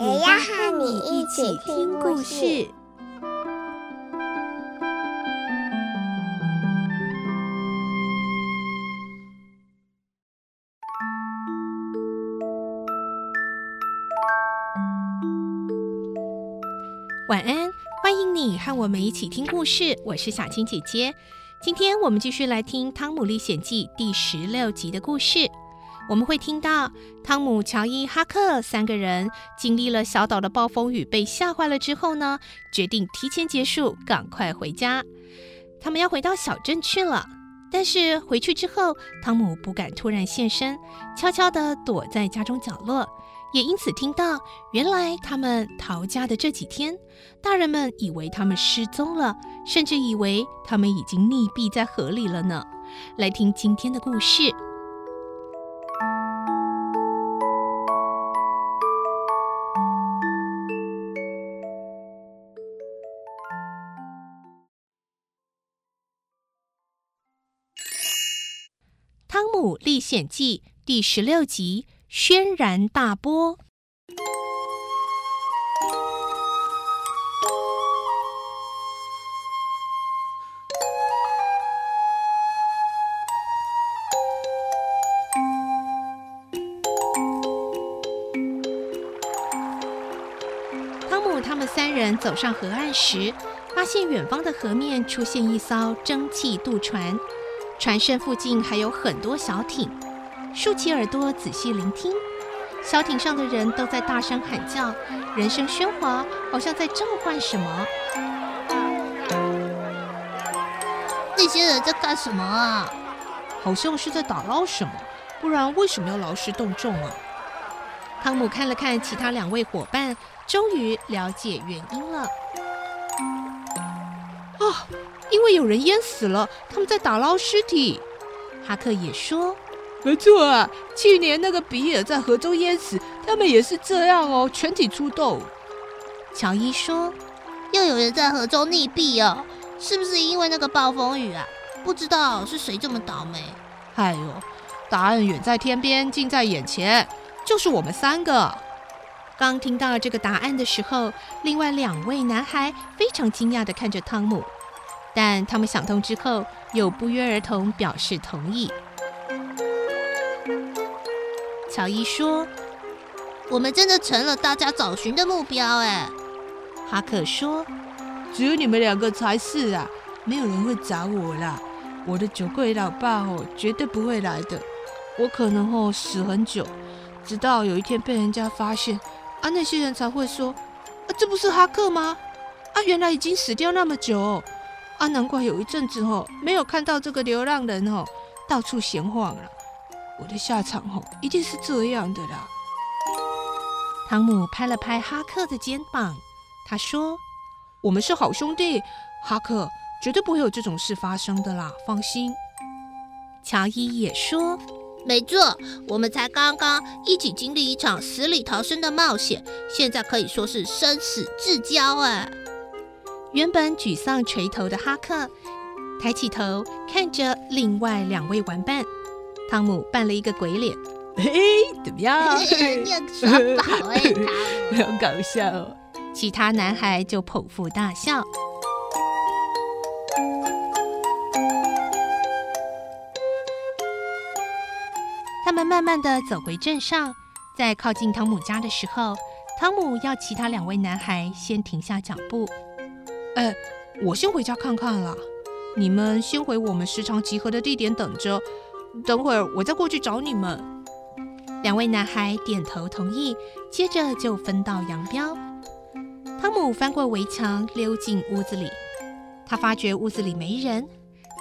也要和你一起听故事。晚安，欢迎你和我们一起听故事。我是小青姐姐，今天我们继续来听《汤姆历险记》第十六集的故事。我们会听到汤姆、乔伊、哈克三个人经历了小岛的暴风雨，被吓坏了之后呢，决定提前结束，赶快回家。他们要回到小镇去了，但是回去之后，汤姆不敢突然现身，悄悄地躲在家中角落，也因此听到原来他们逃家的这几天，大人们以为他们失踪了，甚至以为他们已经溺毙在河里了呢。来听今天的故事。《历险记》第十六集：轩然大波。汤姆他们三人走上河岸时，发现远方的河面出现一艘蒸汽渡船。船身附近还有很多小艇，竖起耳朵仔细聆听。小艇上的人都在大声喊叫，人声喧哗，好像在召唤什么。那些人在干什么啊？好像是在打捞什么，不然为什么要劳师动众啊？汤姆看了看其他两位伙伴，终于了解原因了。啊！因为有人淹死了，他们在打捞尸体。哈克也说：“没错啊，去年那个比尔在河中淹死，他们也是这样哦，全体出动。”乔伊说：“又有人在河中溺毙哦，是不是因为那个暴风雨啊？不知道是谁这么倒霉。”哎呦，答案远在天边，近在眼前，就是我们三个。刚听到这个答案的时候，另外两位男孩非常惊讶地看着汤姆。但他们想通之后，又不约而同表示同意。乔伊说：“我们真的成了大家找寻的目标。”哎，哈克说：“只有你们两个才是啊，没有人会找我啦。我的酒鬼老爸哦，绝对不会来的。我可能哦死很久，直到有一天被人家发现，啊，那些人才会说：啊，这不是哈克吗？啊，原来已经死掉那么久。”啊，难怪有一阵子哦，没有看到这个流浪人哦，到处闲晃了。我的下场哦，一定是这样的啦。汤姆拍了拍哈克的肩膀，他说：“我们是好兄弟，哈克绝对不会有这种事发生的啦，放心。”乔伊也说：“没错，我们才刚刚一起经历一场死里逃生的冒险，现在可以说是生死至交啊。”原本沮丧垂头的哈克，抬起头看着另外两位玩伴。汤姆扮了一个鬼脸，嘿，怎么样？你耍宝哎，汤姆，好搞笑哦！其他男孩就捧腹大笑。他们慢慢的走回镇上，在靠近汤姆家的时候，汤姆要其他两位男孩先停下脚步。哎，我先回家看看了。你们先回我们时常集合的地点等着，等会儿我再过去找你们。两位男孩点头同意，接着就分道扬镳。汤姆翻过围墙，溜进屋子里。他发觉屋子里没人，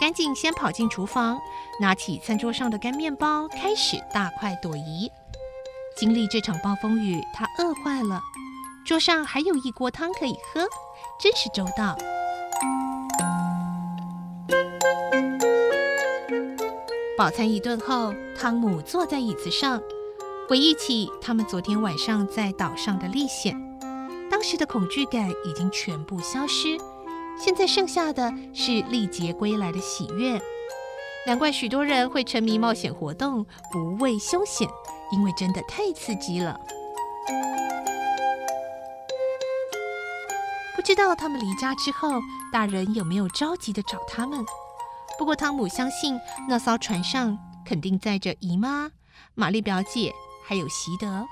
赶紧先跑进厨房，拿起餐桌上的干面包，开始大快朵颐。经历这场暴风雨，他饿坏了。桌上还有一锅汤可以喝，真是周到。饱餐一顿后，汤姆坐在椅子上，回忆起他们昨天晚上在岛上的历险，当时的恐惧感已经全部消失，现在剩下的是历劫归来的喜悦。难怪许多人会沉迷冒险活动，不畏凶险，因为真的太刺激了。知道他们离家之后，大人有没有着急地找他们？不过汤姆相信，那艘船上肯定载着姨妈、玛丽表姐，还有席德。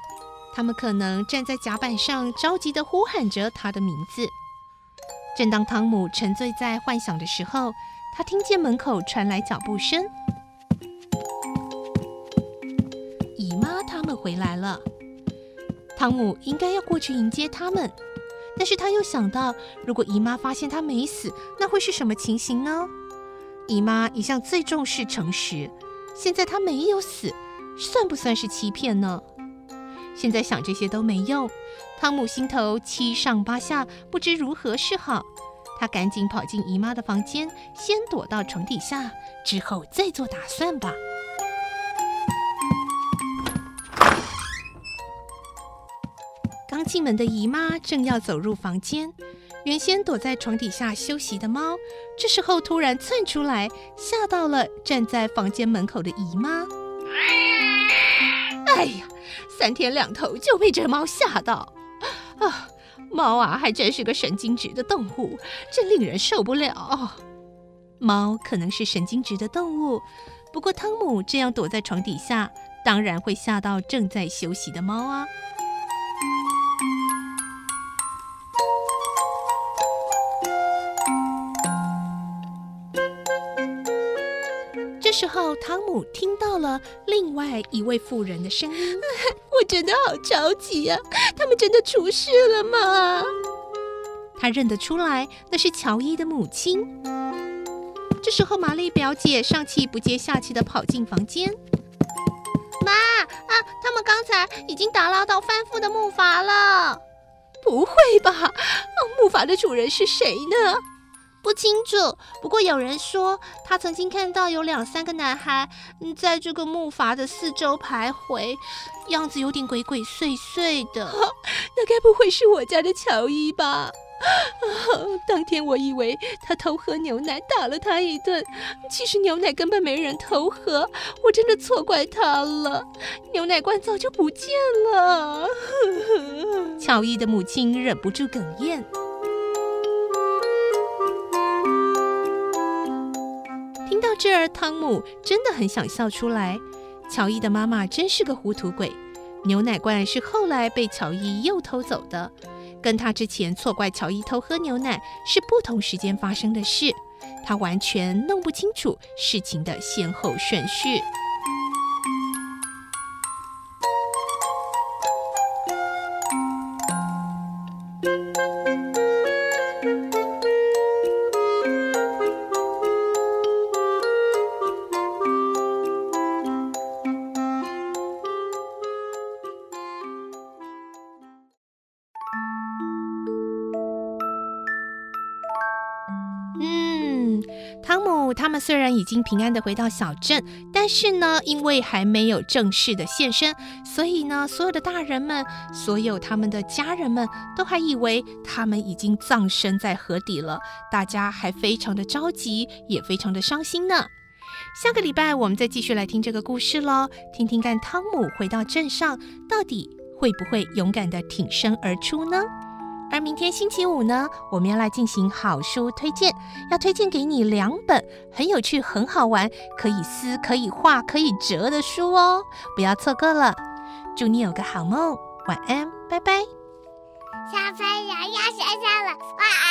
他们可能站在甲板上，着急地呼喊着他的名字。正当汤姆沉醉在幻想的时候，他听见门口传来脚步声，姨妈他们回来了。汤姆应该要过去迎接他们，但是他又想到，如果姨妈发现他没死，那会是什么情形呢？姨妈一向最重视诚实，现在她没有死，算不算是欺骗呢？现在想这些都没用，汤姆心头七上八下，不知如何是好。他赶紧跑进姨妈的房间，先躲到床底下，之后再做打算吧。进门的姨妈正要走入房间，原先躲在床底下休息的猫，这时候突然窜出来，吓到了站在房间门口的姨妈。哎呀，三天两头就被这猫吓到啊！猫啊，还真是个神经质的动物，真令人受不了。猫可能是神经质的动物，不过汤姆这样躲在床底下，当然会吓到正在休息的猫啊。时候，汤姆听到了另外一位妇人的声音：“ 我真的好着急啊！他们真的出事了吗？”他认得出来，那是乔伊的母亲。这时候，玛丽表姐上气不接下气的跑进房间：“妈啊，他们刚才已经打捞到翻覆的木筏了。”“不会吧？哦，木筏的主人是谁呢？”不清楚，不过有人说他曾经看到有两三个男孩，嗯，在这个木筏的四周徘徊，样子有点鬼鬼祟祟的。哦，那该不会是我家的乔伊吧？哦，当天我以为他偷喝牛奶，打了他一顿，其实牛奶根本没人偷喝，我真的错怪他了。牛奶罐早就不见了。乔伊的母亲忍不住哽咽。这儿，汤姆真的很想笑出来。乔伊的妈妈真是个糊涂鬼。牛奶罐是后来被乔伊又偷走的，跟他之前错怪乔伊偷喝牛奶是不同时间发生的事。他完全弄不清楚事情的先后顺序。汤姆他们虽然已经平安地回到小镇，但是呢，因为还没有正式的现身，所以呢，所有的大人们，所有他们的家人们，都还以为他们已经葬身在河底了。大家还非常的着急，也非常的伤心呢。下个礼拜我们再继续来听这个故事喽，听听看汤姆回到镇上，到底会不会勇敢地挺身而出呢？而明天星期五呢，我们要来进行好书推荐，要推荐给你两本很有趣、很好玩、可以撕、可以画、可以折的书哦，不要错过了。祝你有个好梦，晚安，拜拜。小朋友要睡觉了，晚安。